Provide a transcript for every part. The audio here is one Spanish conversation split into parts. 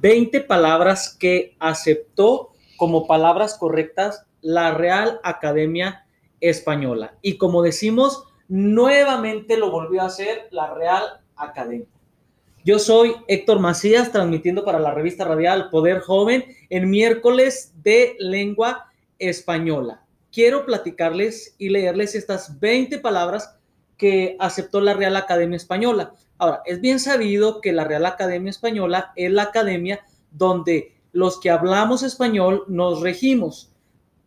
20 palabras que aceptó como palabras correctas la Real Academia Española. Y como decimos, nuevamente lo volvió a hacer la Real Academia. Yo soy Héctor Macías, transmitiendo para la revista radial Poder Joven en miércoles de lengua española. Quiero platicarles y leerles estas 20 palabras que aceptó la Real Academia Española. Ahora, es bien sabido que la Real Academia Española es la academia donde los que hablamos español nos regimos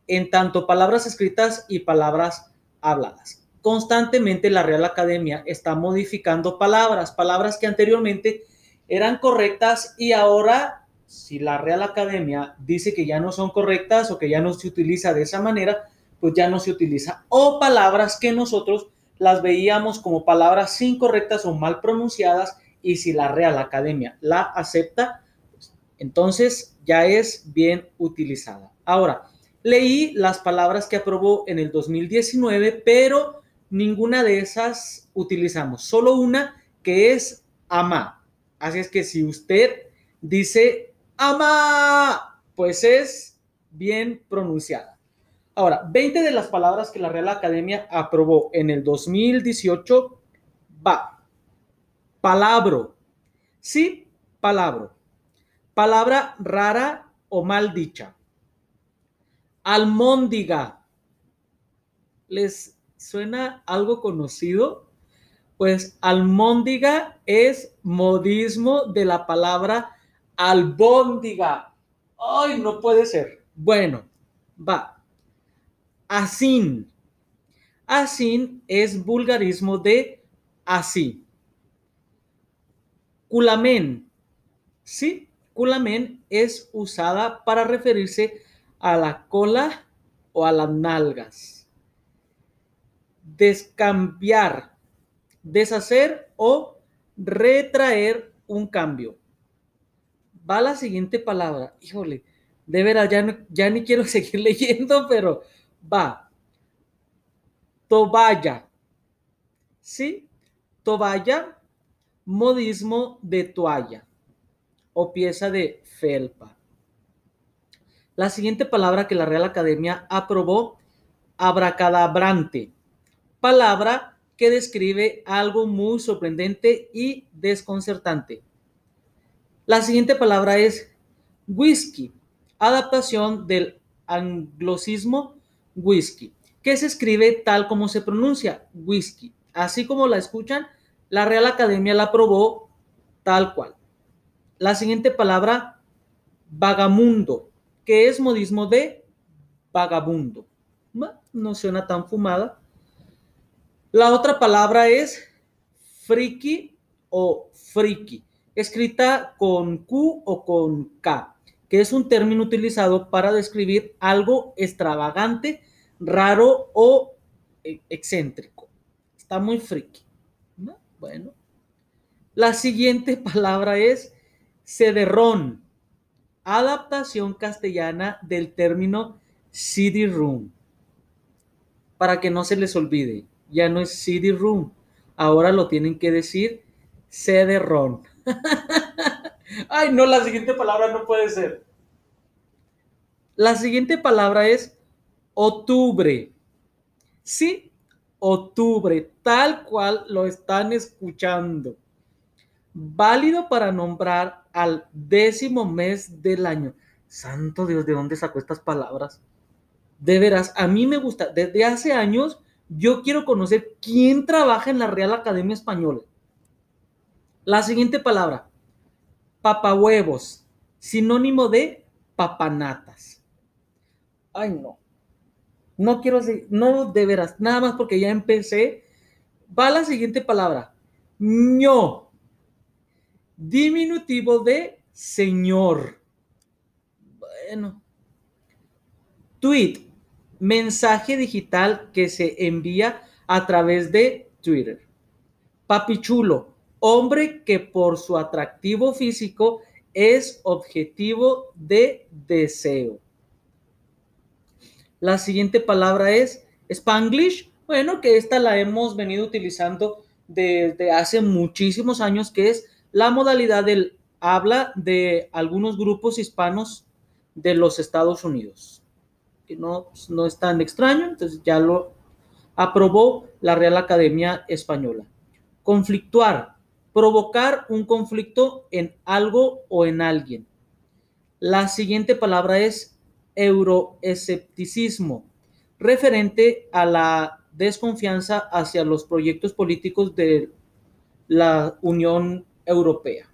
en tanto palabras escritas y palabras habladas. Constantemente la Real Academia está modificando palabras, palabras que anteriormente eran correctas y ahora, si la Real Academia dice que ya no son correctas o que ya no se utiliza de esa manera, pues ya no se utiliza. O palabras que nosotros las veíamos como palabras incorrectas o mal pronunciadas y si la Real Academia la acepta, entonces ya es bien utilizada. Ahora, leí las palabras que aprobó en el 2019, pero ninguna de esas utilizamos, solo una que es ama. Así es que si usted dice ama, pues es bien pronunciada. Ahora, 20 de las palabras que la Real Academia aprobó en el 2018 va. Palabro. Sí, palabra. Palabra rara o mal dicha. Almóndiga. ¿Les suena algo conocido? Pues almóndiga es modismo de la palabra albóndiga. Ay, no puede ser. Bueno, va. Asin. Asin es vulgarismo de así. Culamen. Sí, culamen es usada para referirse a la cola o a las nalgas. Descambiar, deshacer o retraer un cambio. Va la siguiente palabra. Híjole, de veras, ya, ya ni quiero seguir leyendo, pero va. Toballa. ¿Sí? Toballa, modismo de toalla o pieza de felpa. La siguiente palabra que la Real Academia aprobó, abracadabrante, palabra que describe algo muy sorprendente y desconcertante. La siguiente palabra es whisky, adaptación del anglosismo whisky, que se escribe tal como se pronuncia, whisky. Así como la escuchan, la Real Academia la aprobó tal cual. La siguiente palabra, vagamundo, que es modismo de vagabundo. No suena tan fumada. La otra palabra es friki o friki, escrita con Q o con K que es un término utilizado para describir algo extravagante, raro o eh, excéntrico. Está muy friki. Bueno. La siguiente palabra es cederrón, adaptación castellana del término city room. Para que no se les olvide, ya no es city room, ahora lo tienen que decir cederrón. Ay, no, la siguiente palabra no puede ser. La siguiente palabra es octubre. Sí, octubre, tal cual lo están escuchando. Válido para nombrar al décimo mes del año. Santo Dios, ¿de dónde sacó estas palabras? De veras, a mí me gusta. Desde hace años yo quiero conocer quién trabaja en la Real Academia Española. La siguiente palabra, papahuevos, sinónimo de papanatas. Ay, no. No quiero decir, no de veras, nada más porque ya empecé. Va la siguiente palabra. ño. Diminutivo de señor. Bueno. Tweet. Mensaje digital que se envía a través de Twitter. Papichulo hombre que por su atractivo físico es objetivo de deseo. La siguiente palabra es Spanglish. Bueno, que esta la hemos venido utilizando desde hace muchísimos años, que es la modalidad del habla de algunos grupos hispanos de los Estados Unidos. Que no, no es tan extraño, entonces ya lo aprobó la Real Academia Española. Conflictuar, provocar un conflicto en algo o en alguien. La siguiente palabra es euroescepticismo, referente a la desconfianza hacia los proyectos políticos de la Unión Europea.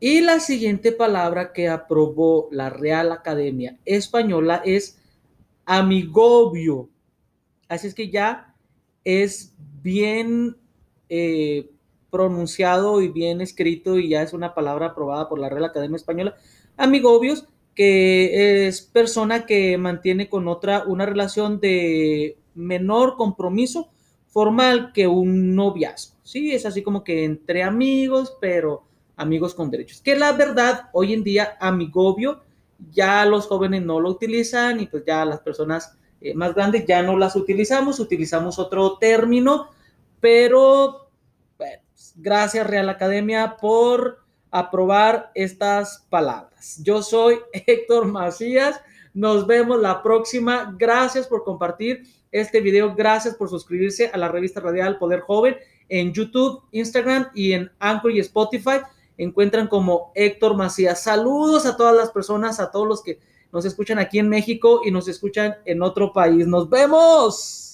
Y la siguiente palabra que aprobó la Real Academia Española es amigobio. Así es que ya es bien eh, pronunciado y bien escrito y ya es una palabra aprobada por la Real Academia Española. Amigobios, que es persona que mantiene con otra una relación de menor compromiso formal que un noviazgo. Sí, es así como que entre amigos, pero amigos con derechos. Que la verdad, hoy en día, amigobio, ya los jóvenes no lo utilizan y pues ya las personas eh, más grandes ya no las utilizamos, utilizamos otro término, pero gracias Real Academia por aprobar estas palabras. Yo soy Héctor Macías, nos vemos la próxima, gracias por compartir este video, gracias por suscribirse a la revista radial Poder Joven en YouTube, Instagram y en Anchor y Spotify encuentran como Héctor Macías. Saludos a todas las personas, a todos los que nos escuchan aquí en México y nos escuchan en otro país. Nos vemos.